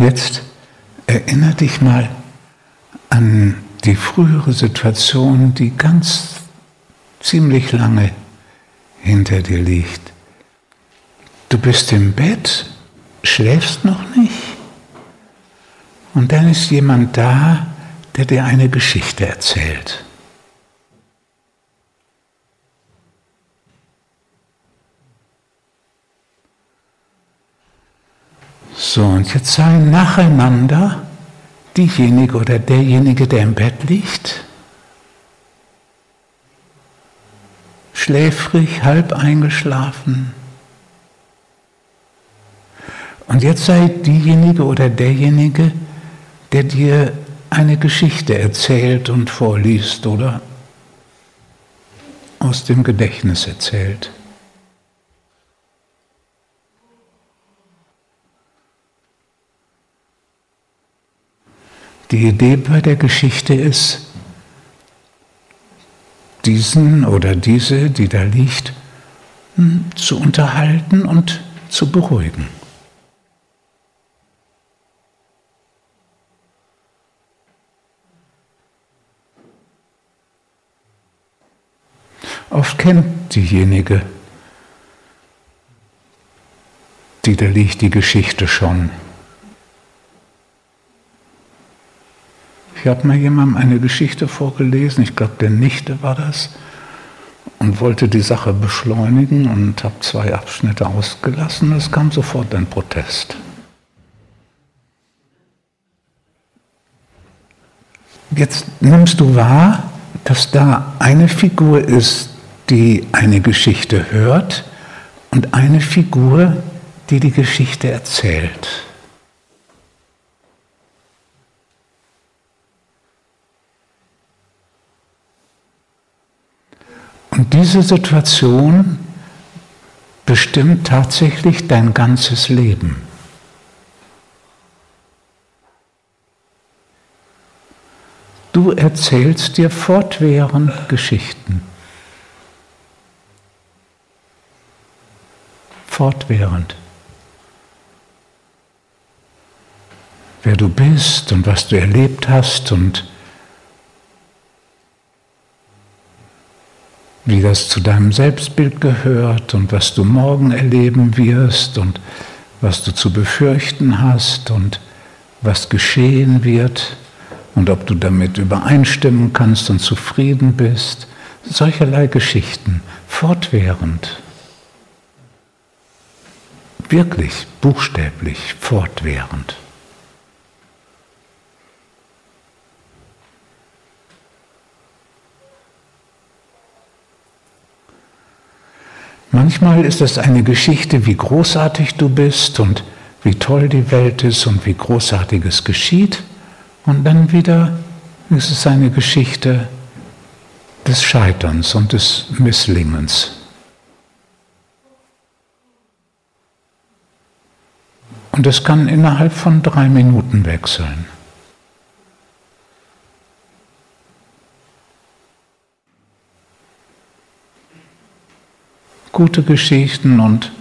Jetzt erinnere dich mal an die frühere Situation, die ganz ziemlich lange hinter dir liegt. Du bist im Bett, schläfst noch nicht und dann ist jemand da, der dir eine Geschichte erzählt. So, und jetzt seien nacheinander diejenige oder derjenige, der im Bett liegt, schläfrig, halb eingeschlafen. Und jetzt sei diejenige oder derjenige, der dir eine Geschichte erzählt und vorliest oder aus dem Gedächtnis erzählt. Die Idee bei der Geschichte ist, diesen oder diese, die da liegt, hm, zu unterhalten und zu beruhigen. Oft kennt diejenige, die da liegt, die Geschichte schon. Ich habe mal jemandem eine Geschichte vorgelesen, ich glaube der Nichte war das, und wollte die Sache beschleunigen und habe zwei Abschnitte ausgelassen. Es kam sofort ein Protest. Jetzt nimmst du wahr, dass da eine Figur ist, die eine Geschichte hört und eine Figur, die die Geschichte erzählt. Und diese Situation bestimmt tatsächlich dein ganzes Leben. Du erzählst dir fortwährend Geschichten. Fortwährend. Wer du bist und was du erlebt hast und wie das zu deinem Selbstbild gehört und was du morgen erleben wirst und was du zu befürchten hast und was geschehen wird und ob du damit übereinstimmen kannst und zufrieden bist. Solcherlei Geschichten, fortwährend. Wirklich, buchstäblich, fortwährend. Manchmal ist es eine Geschichte, wie großartig du bist und wie toll die Welt ist und wie großartiges geschieht. Und dann wieder ist es eine Geschichte des Scheiterns und des Misslingens. Und es kann innerhalb von drei Minuten wechseln. Gute Geschichten und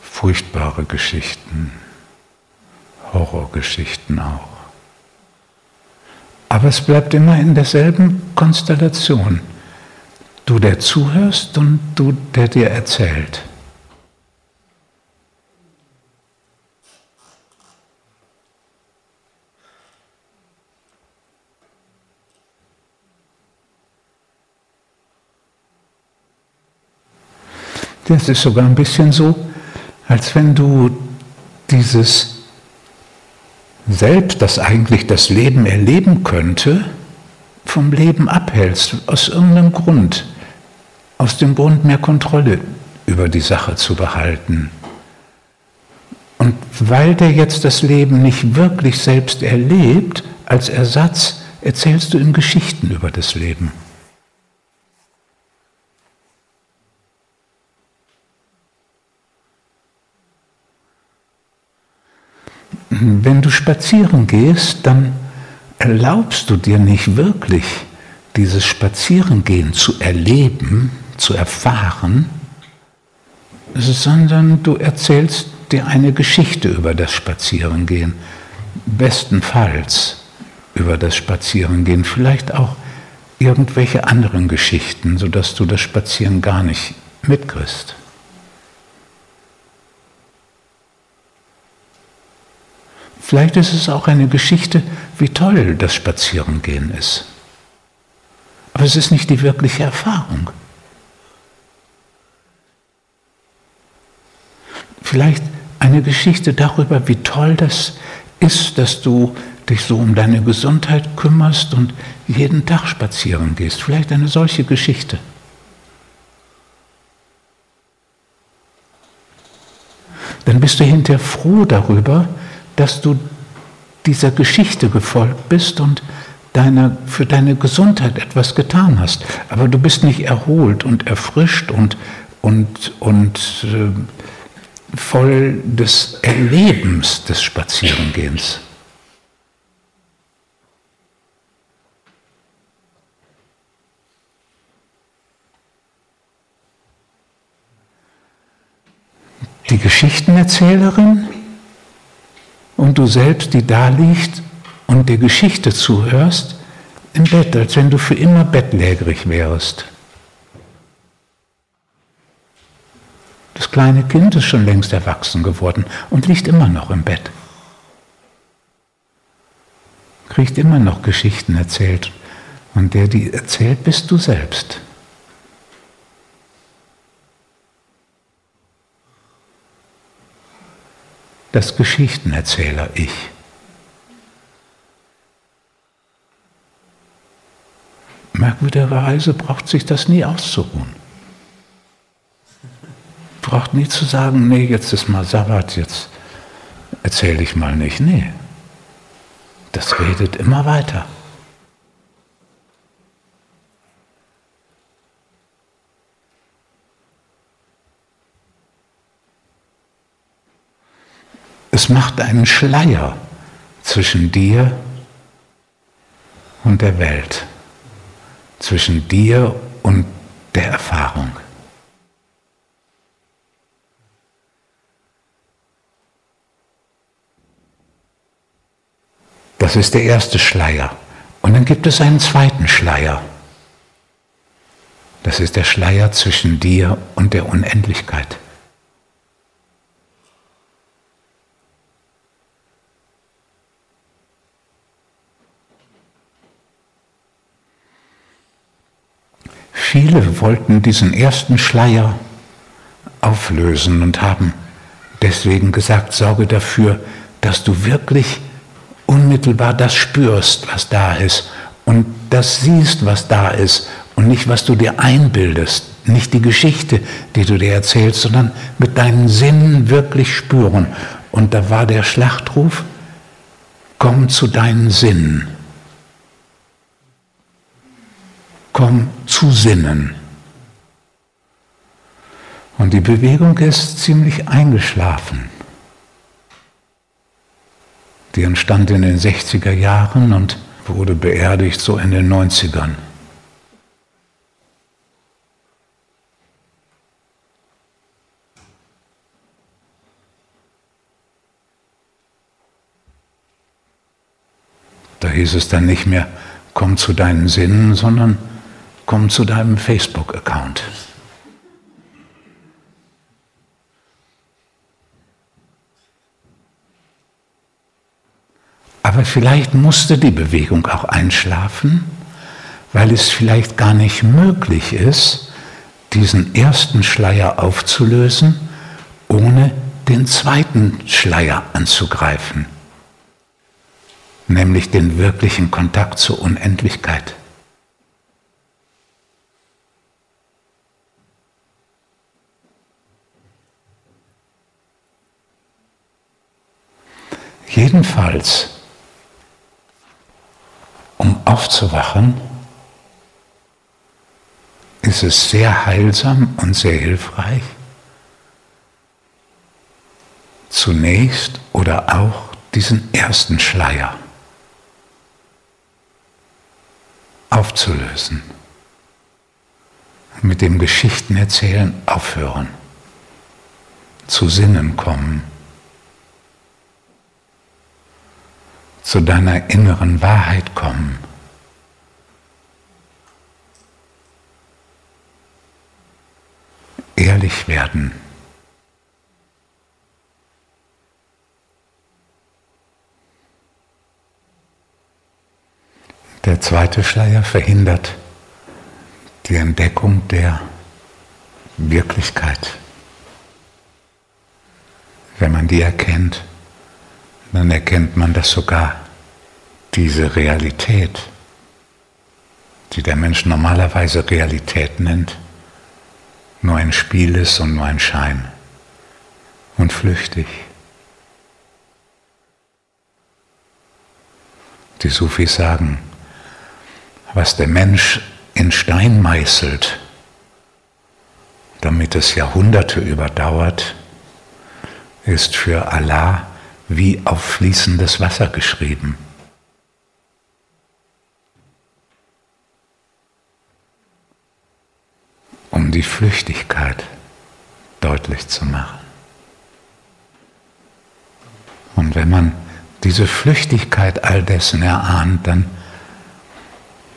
furchtbare Geschichten, Horrorgeschichten auch. Aber es bleibt immer in derselben Konstellation. Du, der zuhörst und du, der dir erzählt. Das ist sogar ein bisschen so, als wenn du dieses Selbst, das eigentlich das Leben erleben könnte, vom Leben abhältst, aus irgendeinem Grund, aus dem Grund mehr Kontrolle über die Sache zu behalten. Und weil der jetzt das Leben nicht wirklich selbst erlebt, als Ersatz erzählst du ihm Geschichten über das Leben. Wenn du spazieren gehst, dann erlaubst du dir nicht wirklich, dieses Spazierengehen zu erleben, zu erfahren, sondern du erzählst dir eine Geschichte über das Spazierengehen, bestenfalls über das Spazierengehen, vielleicht auch irgendwelche anderen Geschichten, sodass du das Spazieren gar nicht mitkriegst. Vielleicht ist es auch eine Geschichte, wie toll das Spazierengehen ist. Aber es ist nicht die wirkliche Erfahrung. Vielleicht eine Geschichte darüber, wie toll das ist, dass du dich so um deine Gesundheit kümmerst und jeden Tag spazieren gehst. Vielleicht eine solche Geschichte. Dann bist du hinterher froh darüber, dass du dieser Geschichte gefolgt bist und deine, für deine Gesundheit etwas getan hast. Aber du bist nicht erholt und erfrischt und, und, und äh, voll des Erlebens des Spazierengehens. Die Geschichtenerzählerin und du selbst, die da liegt und der Geschichte zuhörst, im Bett, als wenn du für immer bettlägerig wärst. Das kleine Kind ist schon längst erwachsen geworden und liegt immer noch im Bett. Kriegt immer noch Geschichten erzählt. Und der die erzählt, bist du selbst. Das Geschichtenerzähler Ich. Merkwürdigerweise braucht sich das nie auszuruhen. Braucht nie zu sagen, nee, jetzt ist mal Sabbat, jetzt erzähle ich mal nicht. Nee, das redet immer weiter. Es macht einen Schleier zwischen dir und der Welt, zwischen dir und der Erfahrung. Das ist der erste Schleier. Und dann gibt es einen zweiten Schleier. Das ist der Schleier zwischen dir und der Unendlichkeit. Viele wollten diesen ersten Schleier auflösen und haben deswegen gesagt, sorge dafür, dass du wirklich unmittelbar das spürst, was da ist und das siehst, was da ist und nicht, was du dir einbildest, nicht die Geschichte, die du dir erzählst, sondern mit deinen Sinnen wirklich spüren. Und da war der Schlachtruf, komm zu deinen Sinnen. Komm zu Sinnen. Und die Bewegung ist ziemlich eingeschlafen. Die entstand in den 60er Jahren und wurde beerdigt so in den 90ern. Da hieß es dann nicht mehr, komm zu deinen Sinnen, sondern komm zu deinem Facebook-Account. Aber vielleicht musste die Bewegung auch einschlafen, weil es vielleicht gar nicht möglich ist, diesen ersten Schleier aufzulösen, ohne den zweiten Schleier anzugreifen, nämlich den wirklichen Kontakt zur Unendlichkeit. Jedenfalls, um aufzuwachen, ist es sehr heilsam und sehr hilfreich, zunächst oder auch diesen ersten Schleier aufzulösen, mit dem Geschichtenerzählen aufhören, zu Sinnen kommen zu deiner inneren Wahrheit kommen. Ehrlich werden. Der zweite Schleier verhindert die Entdeckung der Wirklichkeit. Wenn man die erkennt, dann erkennt man, dass sogar diese Realität, die der Mensch normalerweise Realität nennt, nur ein Spiel ist und nur ein Schein und flüchtig. Die Sufis sagen, was der Mensch in Stein meißelt, damit es Jahrhunderte überdauert, ist für Allah wie auf fließendes Wasser geschrieben. Um die Flüchtigkeit deutlich zu machen. Und wenn man diese Flüchtigkeit all dessen erahnt, dann,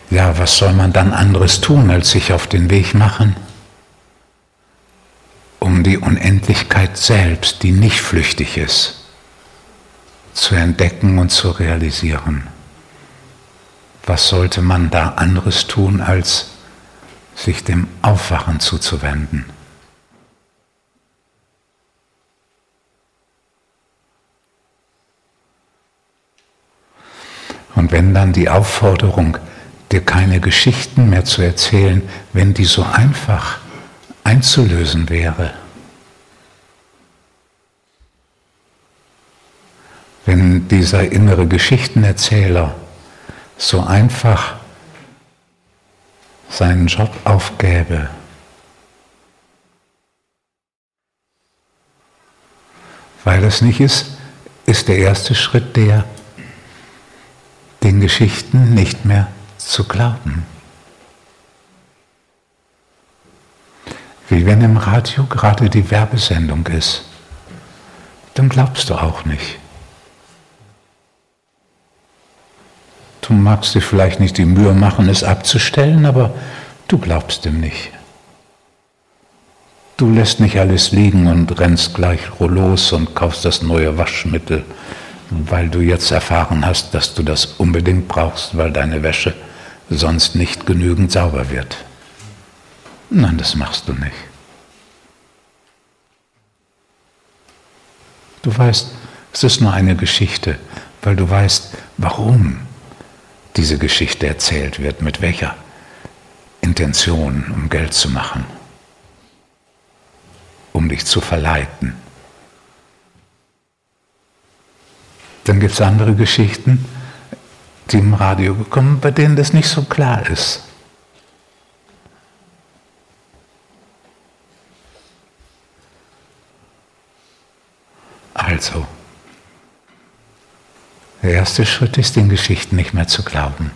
ja, was soll man dann anderes tun, als sich auf den Weg machen? um die Unendlichkeit selbst, die nicht flüchtig ist, zu entdecken und zu realisieren. Was sollte man da anderes tun, als sich dem Aufwachen zuzuwenden? Und wenn dann die Aufforderung, dir keine Geschichten mehr zu erzählen, wenn die so einfach einzulösen wäre. Wenn dieser innere Geschichtenerzähler so einfach seinen Job aufgäbe, weil es nicht ist, ist der erste Schritt der, den Geschichten nicht mehr zu glauben. Wie wenn im Radio gerade die Werbesendung ist. Dann glaubst du auch nicht. Du magst dir vielleicht nicht die Mühe machen, es abzustellen, aber du glaubst ihm nicht. Du lässt nicht alles liegen und rennst gleich los und kaufst das neue Waschmittel, weil du jetzt erfahren hast, dass du das unbedingt brauchst, weil deine Wäsche sonst nicht genügend sauber wird. Nein, das machst du nicht. Du weißt, es ist nur eine Geschichte, weil du weißt, warum diese Geschichte erzählt wird, mit welcher Intention, um Geld zu machen, um dich zu verleiten. Dann gibt es andere Geschichten, die im Radio bekommen, bei denen das nicht so klar ist. Der erste Schritt ist, den Geschichten nicht mehr zu glauben.